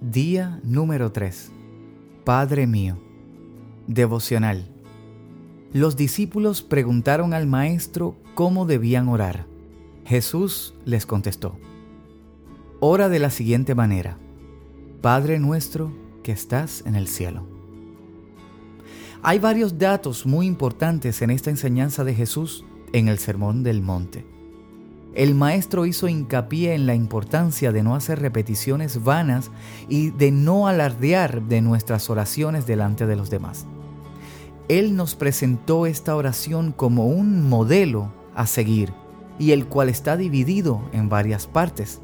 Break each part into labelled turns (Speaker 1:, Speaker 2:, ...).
Speaker 1: Día número 3. Padre mío. Devocional. Los discípulos preguntaron al Maestro cómo debían orar. Jesús les contestó. Ora de la siguiente manera. Padre nuestro que estás en el cielo. Hay varios datos muy importantes en esta enseñanza de Jesús en el Sermón del Monte. El maestro hizo hincapié en la importancia de no hacer repeticiones vanas y de no alardear de nuestras oraciones delante de los demás. Él nos presentó esta oración como un modelo a seguir y el cual está dividido en varias partes.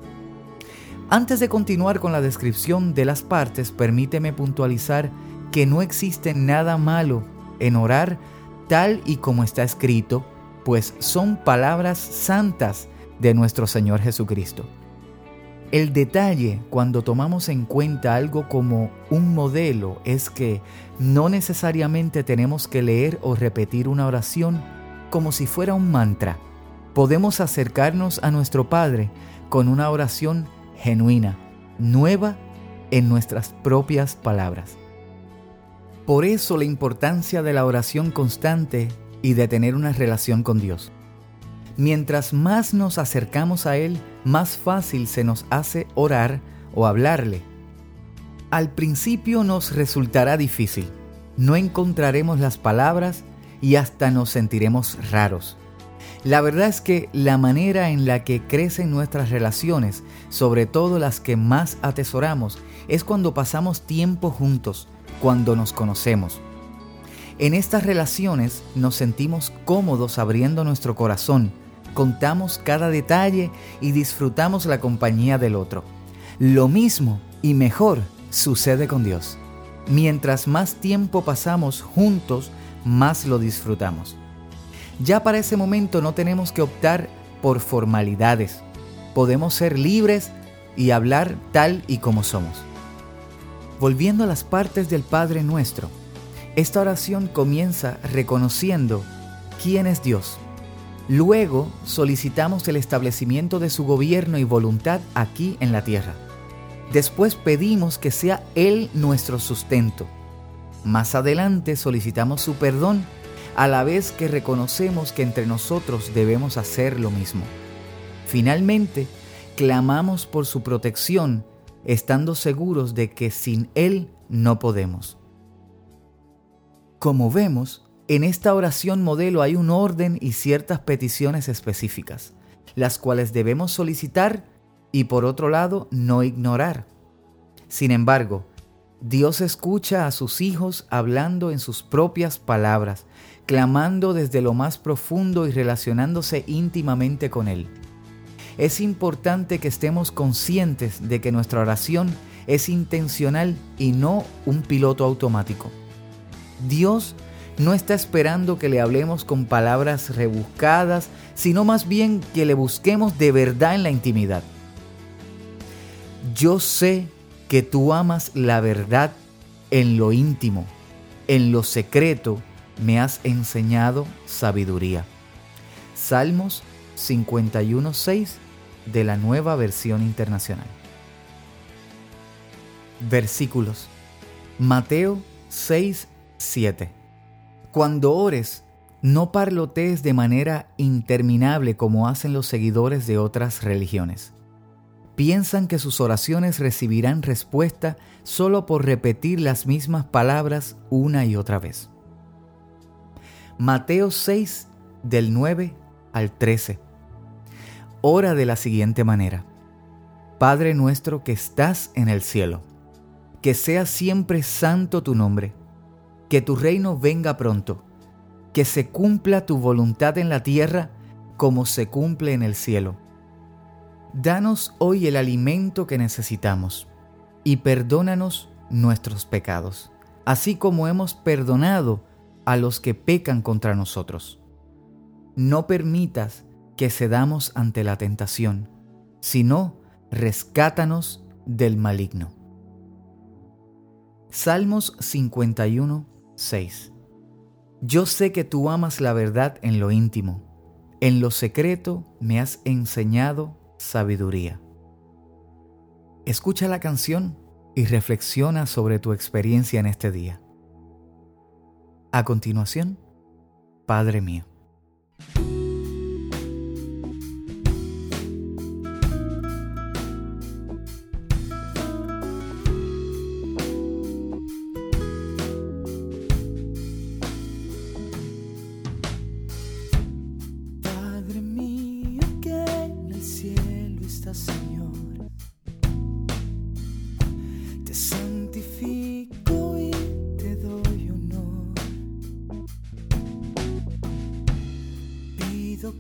Speaker 1: Antes de continuar con la descripción de las partes, permíteme puntualizar que no existe nada malo en orar tal y como está escrito, pues son palabras santas de nuestro Señor Jesucristo. El detalle cuando tomamos en cuenta algo como un modelo es que no necesariamente tenemos que leer o repetir una oración como si fuera un mantra. Podemos acercarnos a nuestro Padre con una oración genuina, nueva en nuestras propias palabras. Por eso la importancia de la oración constante y de tener una relación con Dios. Mientras más nos acercamos a Él, más fácil se nos hace orar o hablarle. Al principio nos resultará difícil, no encontraremos las palabras y hasta nos sentiremos raros. La verdad es que la manera en la que crecen nuestras relaciones, sobre todo las que más atesoramos, es cuando pasamos tiempo juntos, cuando nos conocemos. En estas relaciones nos sentimos cómodos abriendo nuestro corazón, contamos cada detalle y disfrutamos la compañía del otro. Lo mismo y mejor sucede con Dios. Mientras más tiempo pasamos juntos, más lo disfrutamos. Ya para ese momento no tenemos que optar por formalidades. Podemos ser libres y hablar tal y como somos. Volviendo a las partes del Padre nuestro, esta oración comienza reconociendo quién es Dios Luego solicitamos el establecimiento de su gobierno y voluntad aquí en la tierra. Después pedimos que sea Él nuestro sustento. Más adelante solicitamos su perdón a la vez que reconocemos que entre nosotros debemos hacer lo mismo. Finalmente, clamamos por su protección, estando seguros de que sin Él no podemos. Como vemos, en esta oración modelo hay un orden y ciertas peticiones específicas, las cuales debemos solicitar y por otro lado no ignorar. Sin embargo, Dios escucha a sus hijos hablando en sus propias palabras, clamando desde lo más profundo y relacionándose íntimamente con Él. Es importante que estemos conscientes de que nuestra oración es intencional y no un piloto automático. Dios no está esperando que le hablemos con palabras rebuscadas, sino más bien que le busquemos de verdad en la intimidad. Yo sé que tú amas la verdad en lo íntimo, en lo secreto me has enseñado sabiduría. Salmos 51.6 de la nueva versión internacional. Versículos. Mateo 6.7 cuando ores, no parlotees de manera interminable como hacen los seguidores de otras religiones. Piensan que sus oraciones recibirán respuesta solo por repetir las mismas palabras una y otra vez. Mateo 6 del 9 al 13. Ora de la siguiente manera. Padre nuestro que estás en el cielo, que sea siempre santo tu nombre que tu reino venga pronto, que se cumpla tu voluntad en la tierra como se cumple en el cielo. Danos hoy el alimento que necesitamos y perdónanos nuestros pecados, así como hemos perdonado a los que pecan contra nosotros. No permitas que cedamos ante la tentación, sino rescátanos del maligno. Salmos 51, 6. Yo sé que tú amas la verdad en lo íntimo. En lo secreto me has enseñado sabiduría. Escucha la canción y reflexiona sobre tu experiencia en este día. A continuación, Padre mío.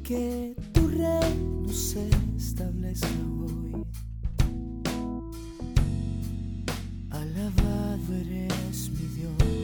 Speaker 2: Que tu reino se establezca hoy. Alabado eres mi Dios.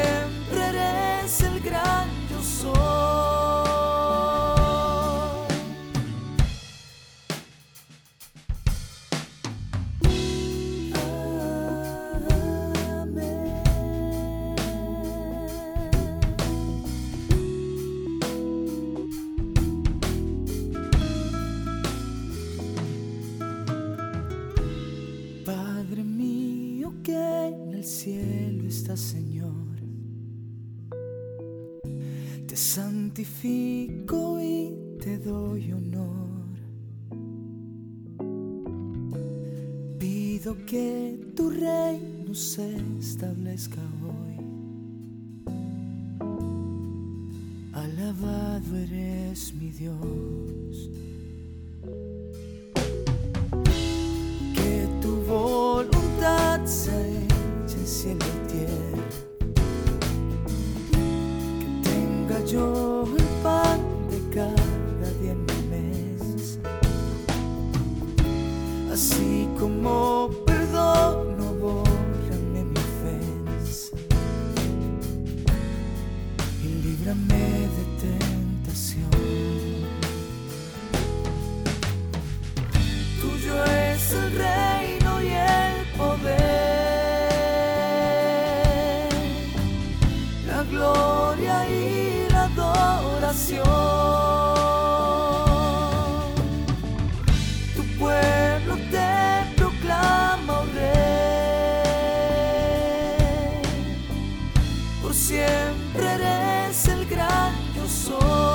Speaker 2: santifico y te doy honor. Pido que tu reino se establezca hoy. Alabado eres mi Dios. Como perdono, bórrame mi ofensa. Y líbrame de tentación. Tuyo es el reino y el poder, la gloria y tu eres el gran yo soy.